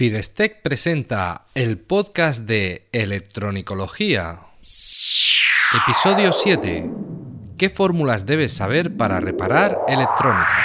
Fidestec presenta el podcast de Electronicología. Episodio 7. ¿Qué fórmulas debes saber para reparar electrónica?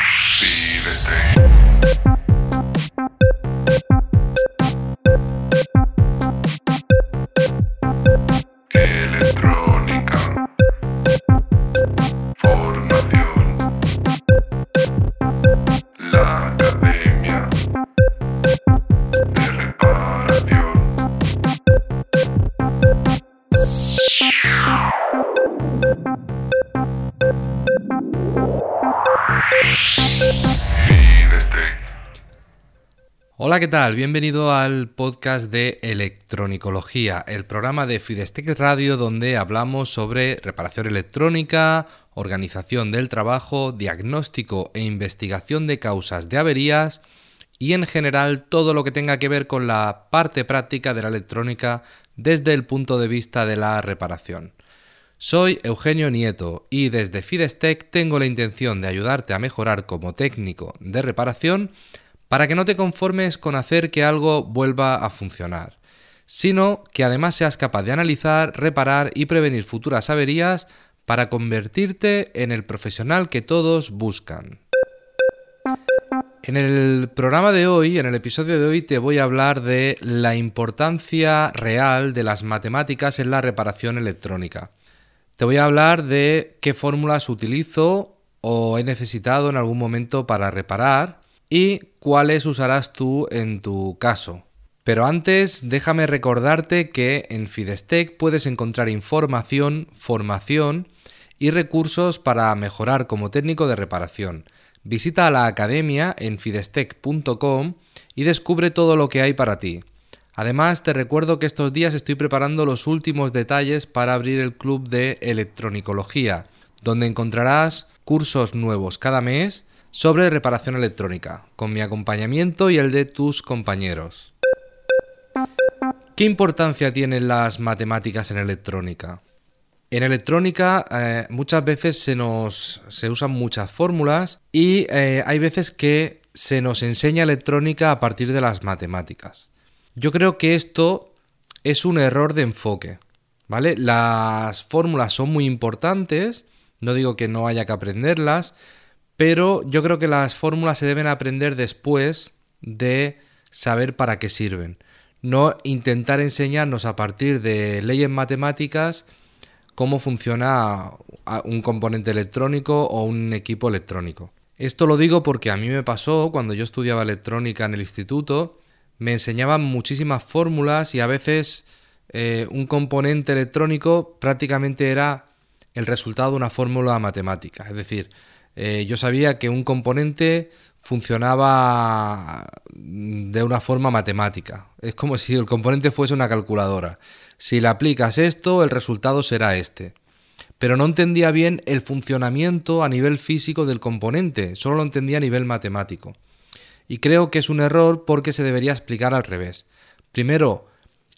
Hola, ¿qué tal? Bienvenido al podcast de Electronicología, el programa de Fidestec Radio donde hablamos sobre reparación electrónica, organización del trabajo, diagnóstico e investigación de causas de averías y en general todo lo que tenga que ver con la parte práctica de la electrónica desde el punto de vista de la reparación. Soy Eugenio Nieto y desde Fidestec tengo la intención de ayudarte a mejorar como técnico de reparación para que no te conformes con hacer que algo vuelva a funcionar, sino que además seas capaz de analizar, reparar y prevenir futuras averías para convertirte en el profesional que todos buscan. En el programa de hoy, en el episodio de hoy, te voy a hablar de la importancia real de las matemáticas en la reparación electrónica. Te voy a hablar de qué fórmulas utilizo o he necesitado en algún momento para reparar y cuáles usarás tú en tu caso. Pero antes, déjame recordarte que en Fidestec puedes encontrar información, formación y recursos para mejorar como técnico de reparación. Visita la academia en fidestec.com y descubre todo lo que hay para ti. Además, te recuerdo que estos días estoy preparando los últimos detalles para abrir el club de electronicología, donde encontrarás cursos nuevos cada mes sobre reparación electrónica, con mi acompañamiento y el de tus compañeros. ¿Qué importancia tienen las matemáticas en electrónica? En electrónica eh, muchas veces se nos se usan muchas fórmulas y eh, hay veces que se nos enseña electrónica a partir de las matemáticas. Yo creo que esto es un error de enfoque, ¿vale? Las fórmulas son muy importantes, no digo que no haya que aprenderlas, pero yo creo que las fórmulas se deben aprender después de saber para qué sirven. No intentar enseñarnos a partir de leyes matemáticas cómo funciona un componente electrónico o un equipo electrónico. Esto lo digo porque a mí me pasó cuando yo estudiaba electrónica en el instituto, me enseñaban muchísimas fórmulas y a veces eh, un componente electrónico prácticamente era el resultado de una fórmula matemática. Es decir, eh, yo sabía que un componente funcionaba de una forma matemática. Es como si el componente fuese una calculadora. Si le aplicas esto, el resultado será este. Pero no entendía bien el funcionamiento a nivel físico del componente, solo lo entendía a nivel matemático. Y creo que es un error porque se debería explicar al revés. Primero,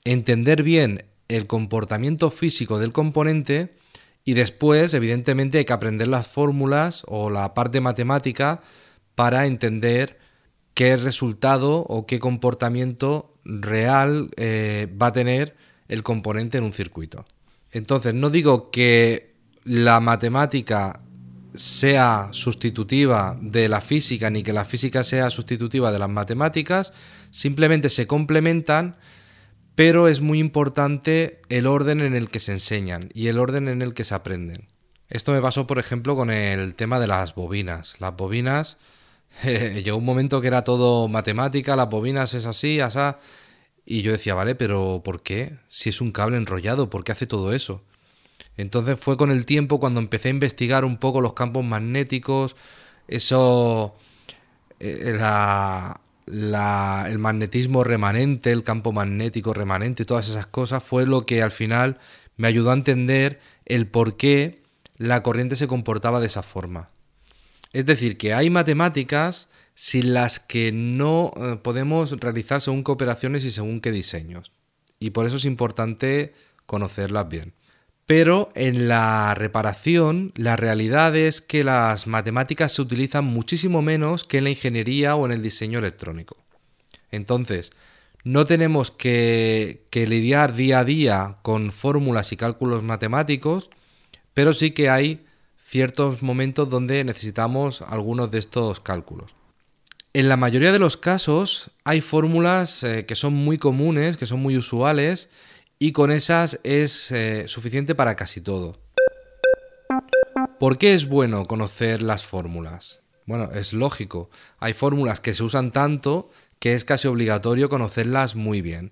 entender bien el comportamiento físico del componente y después, evidentemente, hay que aprender las fórmulas o la parte matemática para entender qué resultado o qué comportamiento real eh, va a tener el componente en un circuito. Entonces, no digo que la matemática sea sustitutiva de la física ni que la física sea sustitutiva de las matemáticas, simplemente se complementan, pero es muy importante el orden en el que se enseñan y el orden en el que se aprenden. Esto me pasó, por ejemplo, con el tema de las bobinas. Las bobinas, llegó un momento que era todo matemática, las bobinas es así, asá, y yo decía, vale, pero ¿por qué? Si es un cable enrollado, ¿por qué hace todo eso? Entonces fue con el tiempo cuando empecé a investigar un poco los campos magnéticos, eso, eh, la, la, el magnetismo remanente, el campo magnético remanente, todas esas cosas, fue lo que al final me ayudó a entender el por qué la corriente se comportaba de esa forma. Es decir, que hay matemáticas sin las que no eh, podemos realizar según qué operaciones y según qué diseños. Y por eso es importante conocerlas bien. Pero en la reparación, la realidad es que las matemáticas se utilizan muchísimo menos que en la ingeniería o en el diseño electrónico. Entonces, No tenemos que, lidiar día a día con fórmulas y cálculos matemáticos, pero sí que hay ciertos momentos donde necesitamos algunos de estos cálculos. En la mayoría de los casos hay fórmulas eh, que son muy comunes, que son muy usuales y con esas es eh, suficiente para casi todo. ¿Por qué es bueno conocer las fórmulas? Bueno, es lógico. Hay fórmulas que se usan tanto que es casi obligatorio conocerlas muy bien,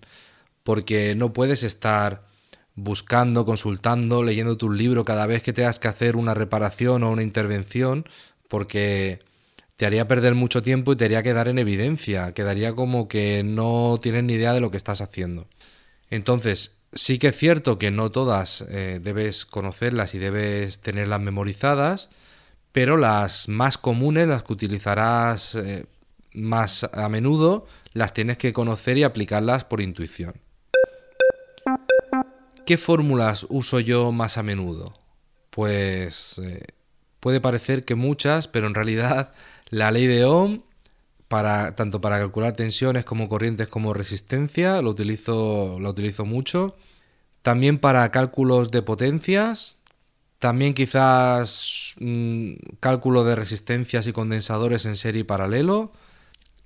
porque no puedes estar buscando, consultando, leyendo tu libro cada vez que tengas que hacer una reparación o una intervención, porque te haría perder mucho tiempo y te haría quedar en evidencia, quedaría como que no tienes ni idea de lo que estás haciendo. Entonces, sí que es cierto que no todas eh, debes conocerlas y debes tenerlas memorizadas, pero las más comunes, las que utilizarás eh, más a menudo, las tienes que conocer y aplicarlas por intuición. ¿Qué fórmulas uso yo más a menudo? Pues eh, puede parecer que muchas, pero en realidad la ley de Ohm, tanto para calcular tensiones como corrientes como resistencia, lo utilizo, lo utilizo mucho. También para cálculos de potencias, también quizás mm, cálculo de resistencias y condensadores en serie paralelo.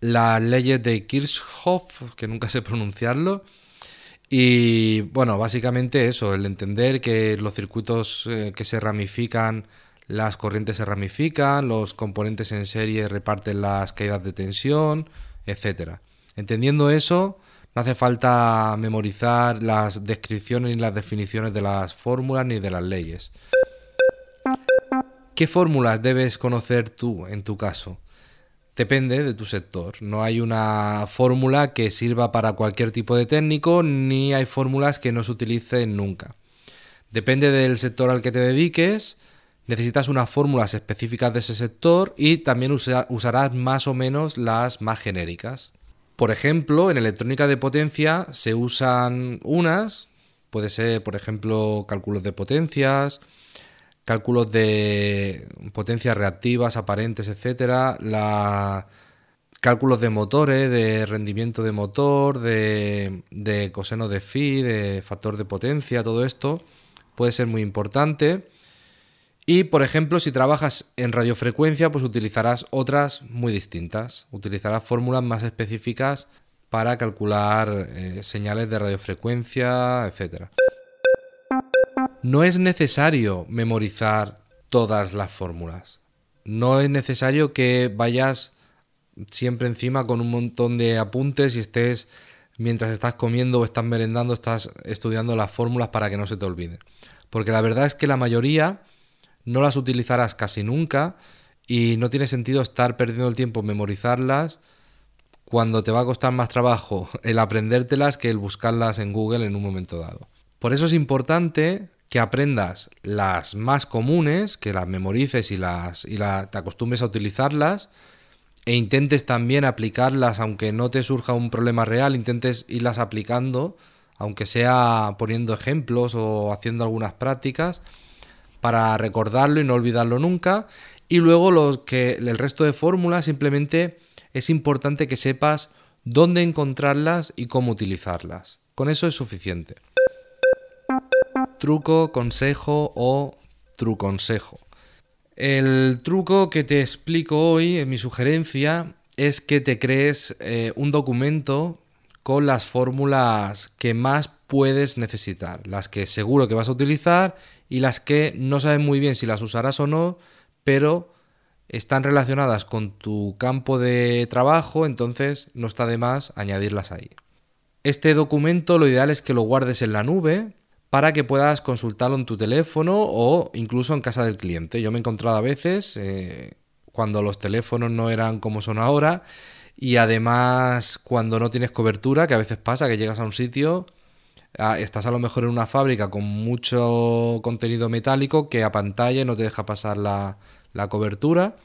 Las leyes de Kirchhoff, que nunca sé pronunciarlo. Y bueno, básicamente eso, el entender que los circuitos eh, que se ramifican, las corrientes se ramifican, los componentes en serie reparten las caídas de tensión, etc. Entendiendo eso, no hace falta memorizar las descripciones ni las definiciones de las fórmulas ni de las leyes. ¿Qué fórmulas debes conocer tú en tu caso? Depende de tu sector. No hay una fórmula que sirva para cualquier tipo de técnico, ni hay fórmulas que no se utilicen nunca. Depende del sector al que te dediques, necesitas unas fórmulas específicas de ese sector y también usarás más o menos las más genéricas. Por ejemplo, en electrónica de potencia se usan unas, puede ser, por ejemplo, cálculos de potencias, cálculos de potencias reactivas, aparentes, etcétera, la cálculos de motores, de rendimiento de motor, de, de coseno de phi, de factor de potencia, todo esto puede ser muy importante. Y, por ejemplo, si trabajas en radiofrecuencia, pues utilizarás otras muy distintas. Utilizarás fórmulas más específicas para calcular eh, señales de radiofrecuencia, etcétera. No es necesario memorizar todas las fórmulas. No es necesario que vayas siempre encima con un montón de apuntes y estés, mientras estás comiendo o estás merendando, estás estudiando las fórmulas para que no se te olviden. Porque la verdad es que la mayoría no las utilizarás casi nunca y no tiene sentido estar perdiendo el tiempo en memorizarlas cuando te va a costar más trabajo el aprendértelas que el buscarlas en Google en un momento dado. Por eso es importante que aprendas las más comunes, que las memorices y, las, y te acostumbres a utilizarlas e intentes también aplicarlas, aunque no te surja un problema real, intentes irlas aplicando, aunque sea poniendo ejemplos o haciendo algunas prácticas, para recordarlo y no olvidarlo nunca. Y luego los que, el resto de fórmulas simplemente es importante que sepas dónde encontrarlas y cómo utilizarlas. Con eso es suficiente truco, consejo o truconsejo. El truco que te explico hoy, en mi sugerencia, es que te crees eh, un documento con las fórmulas que más puedes necesitar, las que seguro que vas a utilizar y las que no sabes muy bien si las usarás o no, pero están relacionadas con tu campo de trabajo, entonces no está de más añadirlas ahí. Este documento lo ideal es que lo guardes en la nube, para que puedas consultarlo en tu teléfono o incluso en casa del cliente. Yo me he encontrado a veces eh, cuando los teléfonos no eran como son ahora y además cuando no tienes cobertura, que a veces pasa que llegas a un sitio, estás a lo mejor en una fábrica con mucho contenido metálico que a pantalla no te deja pasar la, la cobertura.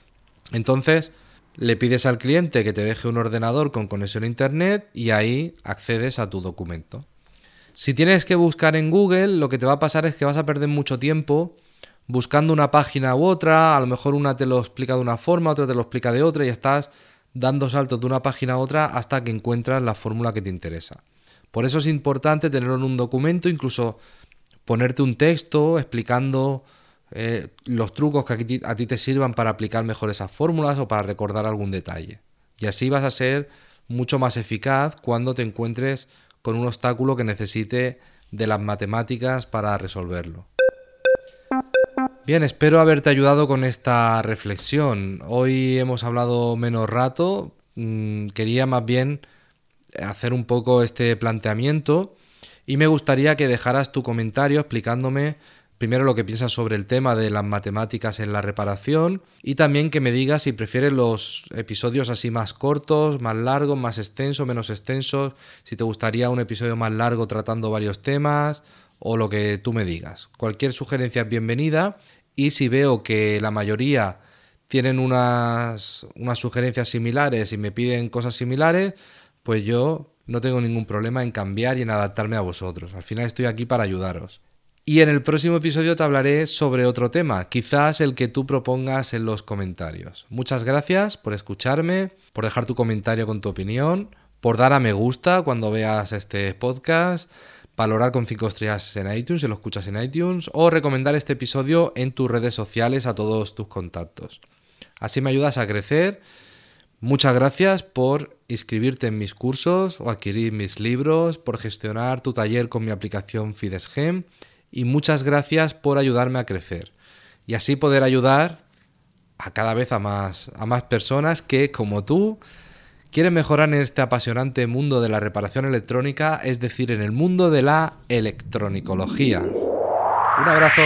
Entonces le pides al cliente que te deje un ordenador con conexión a internet y ahí accedes a tu documento. Si tienes que buscar en Google, lo que te va a pasar es que vas a perder mucho tiempo buscando una página u otra, a lo mejor una te lo explica de una forma, otra te lo explica de otra y estás dando saltos de una página a otra hasta que encuentras la fórmula que te interesa. Por eso es importante tenerlo en un documento, incluso ponerte un texto explicando eh, los trucos que a ti, te sirvan para aplicar mejor esas fórmulas o para recordar algún detalle. Y así vas a ser mucho más eficaz cuando te encuentres con un obstáculo que necesite de las matemáticas para resolverlo. Bien, espero haberte ayudado con esta reflexión. Hoy hemos hablado menos rato, mm, quería más bien hacer un poco este planteamiento y me gustaría que dejaras tu comentario explicándome primero lo que piensas sobre el tema de las matemáticas en la reparación y también que me digas si prefieres los episodios así más cortos, más largos, más extensos, menos extensos, si te gustaría un episodio más largo tratando varios temas o lo que tú me digas. Cualquier sugerencia es bienvenida y si veo que la mayoría tienen unas, unas sugerencias similares y me piden cosas similares, pues yo no tengo ningún problema en cambiar y en adaptarme a vosotros. Al final estoy aquí para ayudaros. Y en el próximo episodio te hablaré sobre otro tema, quizás el que tú propongas en los comentarios. Muchas gracias por escucharme, por dejar tu comentario con tu opinión, por dar a me gusta cuando veas este podcast, valorar con 5 estrellas en iTunes si lo escuchas en iTunes o recomendar este episodio en tus redes sociales a todos tus contactos. Así me ayudas a crecer. Muchas gracias por inscribirte en mis cursos o adquirir mis libros, por gestionar tu taller con mi aplicación FidesGem y muchas gracias por ayudarme a crecer y así poder ayudar a cada vez a más, a más personas que, como tú, quieren mejorar en este apasionante mundo de la reparación electrónica, es decir, en el mundo de la electronicología. Un abrazo.